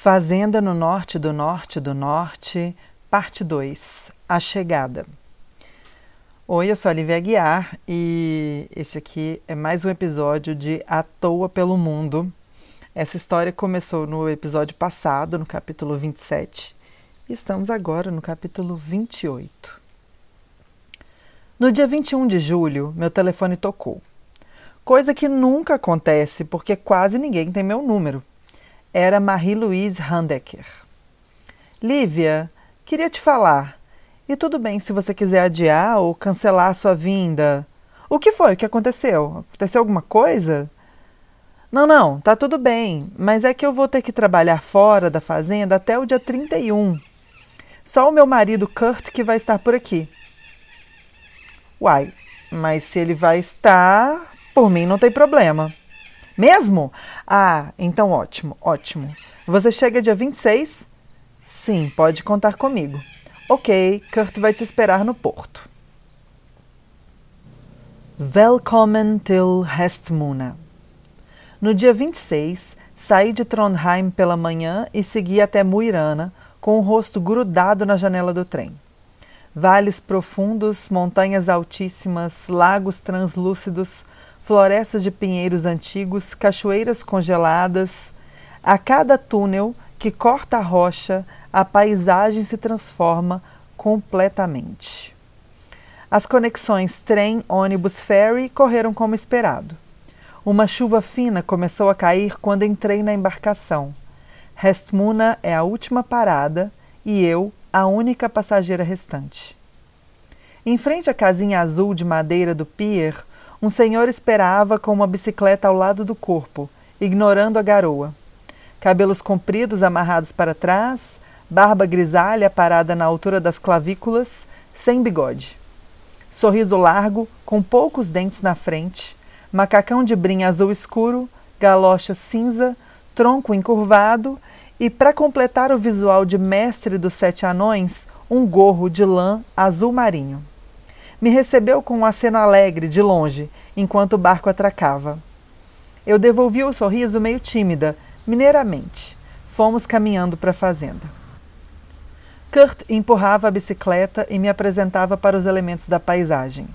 Fazenda no Norte do Norte do Norte, parte 2 A Chegada. Oi, eu sou a Lívia Aguiar e este aqui é mais um episódio de À Toa pelo Mundo. Essa história começou no episódio passado, no capítulo 27, e estamos agora no capítulo 28. No dia 21 de julho, meu telefone tocou. Coisa que nunca acontece porque quase ninguém tem meu número era Marie-Louise Handecker. Lívia, queria te falar. E tudo bem se você quiser adiar ou cancelar a sua vinda. O que foi? O que aconteceu? Aconteceu alguma coisa? Não, não, tá tudo bem, mas é que eu vou ter que trabalhar fora da fazenda até o dia 31. Só o meu marido Kurt que vai estar por aqui. Uai, mas se ele vai estar, por mim não tem problema. Mesmo? Ah, então ótimo, ótimo. Você chega dia 26? Sim, pode contar comigo. Ok, Kurt vai te esperar no porto. Velkommen till Hestmuna. No dia 26, saí de Trondheim pela manhã e segui até Muirana, com o rosto grudado na janela do trem. Vales profundos, montanhas altíssimas, lagos translúcidos, florestas de pinheiros antigos, cachoeiras congeladas. A cada túnel que corta a rocha, a paisagem se transforma completamente. As conexões trem, ônibus, ferry correram como esperado. Uma chuva fina começou a cair quando entrei na embarcação. Restmuna é a última parada e eu, a única passageira restante. Em frente à casinha azul de madeira do pier, um senhor esperava com uma bicicleta ao lado do corpo, ignorando a garoa. Cabelos compridos amarrados para trás, barba grisalha parada na altura das clavículas, sem bigode. Sorriso largo, com poucos dentes na frente, macacão de brim azul escuro, galocha cinza, tronco encurvado e, para completar o visual de mestre dos sete anões, um gorro de lã azul marinho. Me recebeu com um aceno alegre, de longe, enquanto o barco atracava. Eu devolvi o sorriso meio tímida, mineiramente. Fomos caminhando para a fazenda. Kurt empurrava a bicicleta e me apresentava para os elementos da paisagem.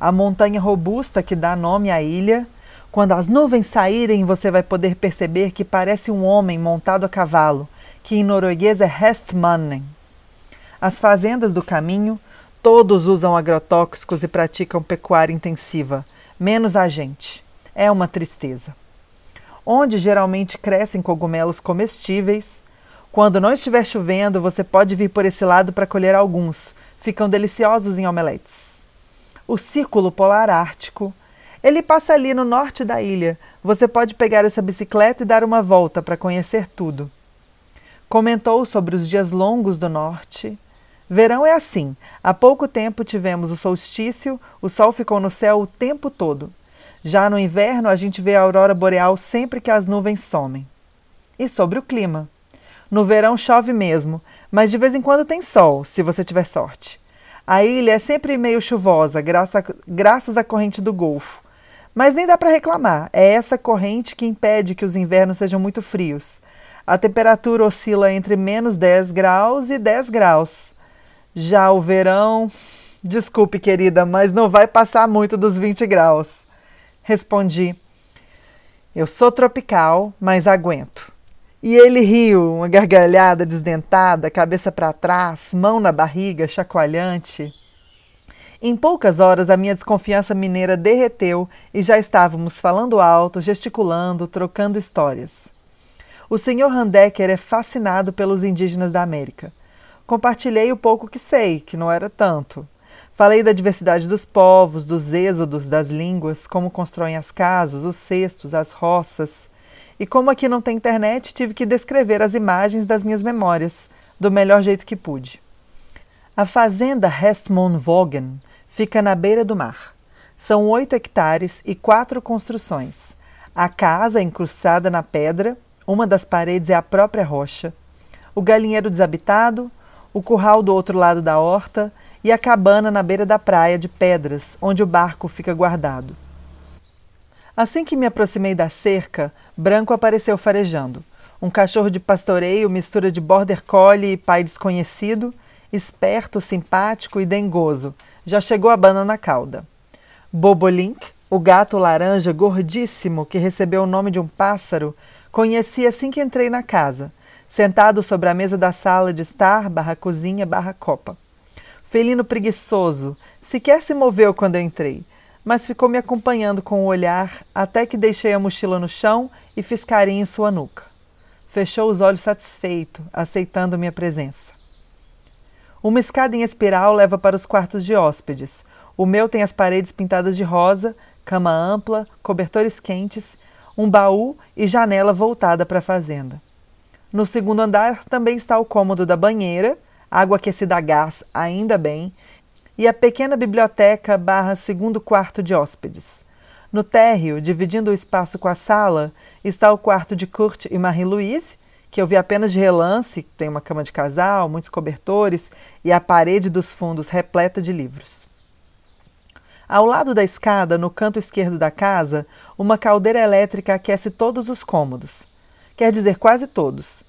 A montanha robusta que dá nome à ilha. Quando as nuvens saírem, você vai poder perceber que parece um homem montado a cavalo, que em norueguês é Hestmannen. As fazendas do caminho, Todos usam agrotóxicos e praticam pecuária intensiva, menos a gente. É uma tristeza. Onde geralmente crescem cogumelos comestíveis, quando não estiver chovendo, você pode vir por esse lado para colher alguns. Ficam deliciosos em omeletes. O Círculo Polar Ártico. Ele passa ali no norte da ilha. Você pode pegar essa bicicleta e dar uma volta para conhecer tudo. Comentou sobre os dias longos do norte Verão é assim. Há pouco tempo tivemos o solstício, o sol ficou no céu o tempo todo. Já no inverno, a gente vê a aurora boreal sempre que as nuvens somem. E sobre o clima. No verão chove mesmo, mas de vez em quando tem sol, se você tiver sorte. A ilha é sempre meio chuvosa, graças, à corrente do Golfo. Mas nem dá para reclamar, é essa corrente que impede que os invernos sejam muito frios. A temperatura oscila entre menos 10 graus e 10 graus. Já o verão, desculpe, querida, mas não vai passar muito dos 20 graus. Respondi: Eu sou tropical, mas aguento. E ele riu, uma gargalhada desdentada, cabeça para trás, mão na barriga, chacoalhante. Em poucas horas a minha desconfiança mineira derreteu e já estávamos falando alto, gesticulando, trocando histórias. O senhor Handecker é fascinado pelos indígenas da América. Compartilhei o pouco que sei, que não era tanto. Falei da diversidade dos povos, dos êxodos das línguas, como constroem as casas, os cestos, as roças. E como aqui não tem internet, tive que descrever as imagens das minhas memórias, do melhor jeito que pude. A fazenda Hestmonvogen fica na beira do mar. São oito hectares e quatro construções. A casa é incrustada na pedra, uma das paredes é a própria rocha. O galinheiro desabitado, o curral do outro lado da horta e a cabana na beira da praia de pedras, onde o barco fica guardado. Assim que me aproximei da cerca, Branco apareceu farejando. Um cachorro de pastoreio, mistura de border collie e pai desconhecido, esperto, simpático e dengoso. Já chegou a banana cauda. Bobolink, o gato laranja gordíssimo que recebeu o nome de um pássaro, conheci assim que entrei na casa, sentado sobre a mesa da sala de estar, barra cozinha, barra copa. Felino preguiçoso, sequer se moveu quando eu entrei, mas ficou me acompanhando com o olhar até que deixei a mochila no chão e fiz carinho em sua nuca. Fechou os olhos satisfeito, aceitando minha presença. Uma escada em espiral leva para os quartos de hóspedes. O meu tem as paredes pintadas de rosa, cama ampla, cobertores quentes, um baú e janela voltada para a fazenda. No segundo andar também está o cômodo da banheira, água aquecida a gás, ainda bem, e a pequena biblioteca barra segundo quarto de hóspedes. No térreo, dividindo o espaço com a sala, está o quarto de Kurt e Marie-Louise, que eu vi apenas de relance, tem uma cama de casal, muitos cobertores e a parede dos fundos repleta de livros. Ao lado da escada, no canto esquerdo da casa, uma caldeira elétrica aquece todos os cômodos. Quer dizer, quase todos.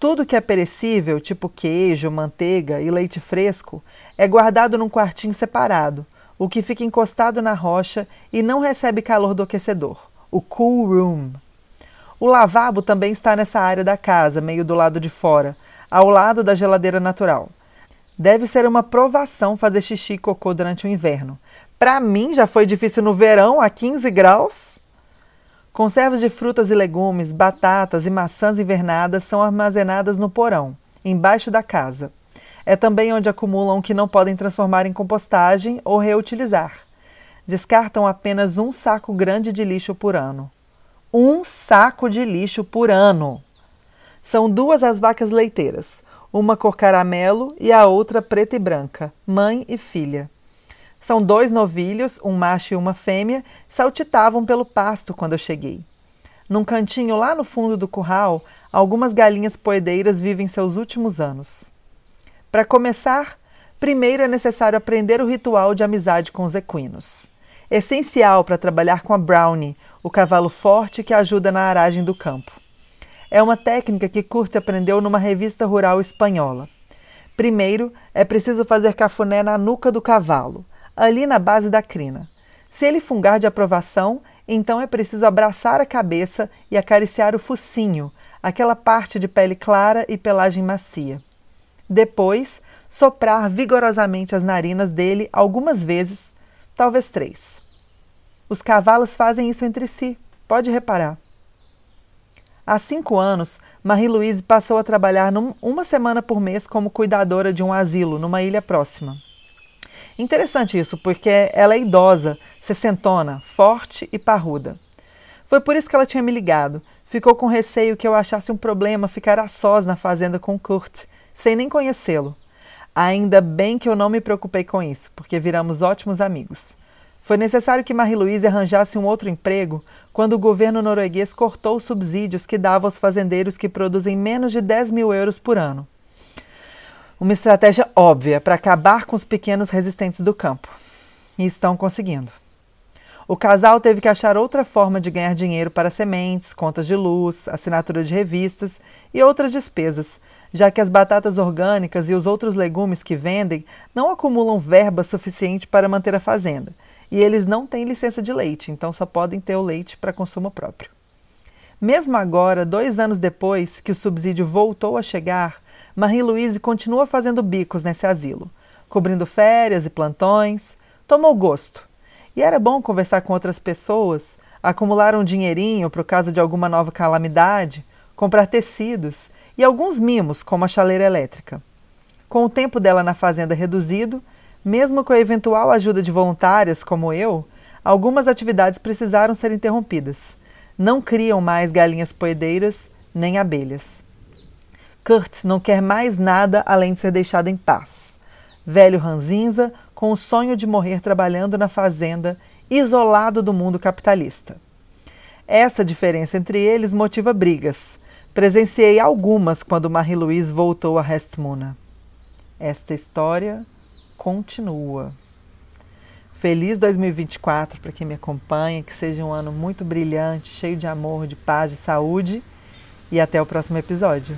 Tudo que é perecível, tipo queijo, manteiga e leite fresco, é guardado num quartinho separado, o que fica encostado na rocha e não recebe calor do aquecedor, o cool room. O lavabo também está nessa área da casa, meio do lado de fora, ao lado da geladeira natural. Deve ser uma provação fazer xixi e cocô durante o inverno. Para mim já foi difícil no verão, a 15 graus. Conservas de frutas e legumes, batatas e maçãs invernadas são armazenadas no porão, embaixo da casa. É também onde acumulam o que não podem transformar em compostagem ou reutilizar. Descartam apenas um saco grande de lixo por ano. Um saco de lixo por ano! São duas as vacas leiteiras, uma cor caramelo e a outra preta e branca, mãe e filha. São dois novilhos, um macho e uma fêmea, saltitavam pelo pasto quando eu cheguei. Num cantinho lá no fundo do curral, algumas galinhas poedeiras vivem seus últimos anos. Para começar, primeiro é necessário aprender o ritual de amizade com os equinos. Essencial para trabalhar com a Brownie, o cavalo forte que ajuda na aragem do campo. É uma técnica que Kurt aprendeu numa revista rural espanhola. Primeiro, é preciso fazer cafuné na nuca do cavalo ali na base da crina. Se ele fungar de aprovação, então é preciso abraçar a cabeça e acariciar o focinho, aquela parte de pele clara e pelagem macia. Depois, soprar vigorosamente as narinas dele algumas vezes, talvez três. Os cavalos fazem isso entre si, pode reparar. Há cinco anos, Marie-Louise passou a trabalhar num, uma semana por mês como cuidadora de um asilo numa ilha próxima. Interessante isso, porque ela é idosa, sessentona, forte e parruda. Foi por isso que ela tinha me ligado. Ficou com receio que eu achasse um problema ficar a sós na fazenda com Kurt, sem nem conhecê-lo. Ainda bem que eu não me preocupei com isso, porque viramos ótimos amigos. Foi necessário que Marie-Louise arranjasse um outro emprego quando o governo norueguês cortou os subsídios que dava aos fazendeiros que produzem menos de 10 mil euros por ano. Uma estratégia óbvia para acabar com os pequenos resistentes do campo. E estão conseguindo. O casal teve que achar outra forma de ganhar dinheiro para sementes, contas de luz, assinatura de revistas e outras despesas, já que as batatas orgânicas e os outros legumes que vendem não acumulam verba suficiente para manter a fazenda. E eles não têm licença de leite, então só podem ter o leite para consumo próprio. Mesmo agora, dois anos depois que o subsídio voltou a chegar, Marie-Louise continua fazendo bicos nesse asilo, cobrindo férias e plantões. Tomou gosto. E era bom conversar com outras pessoas, acumular um dinheirinho por causa de alguma nova calamidade, comprar tecidos e alguns mimos, como a chaleira elétrica. Com o tempo dela na fazenda reduzido, mesmo com a eventual ajuda de voluntárias como eu, algumas atividades precisaram ser interrompidas. Não criam mais galinhas poedeiras nem abelhas. Kurt não quer mais nada além de ser deixado em paz. Velho ranzinza, com o sonho de morrer trabalhando na fazenda, isolado do mundo capitalista. Essa diferença entre eles motiva brigas. Presenciei algumas quando Marie-Louise voltou a Restmuna. Esta história continua. Feliz 2024 para quem me acompanha, que seja um ano muito brilhante, cheio de amor, de paz, de saúde e até o próximo episódio.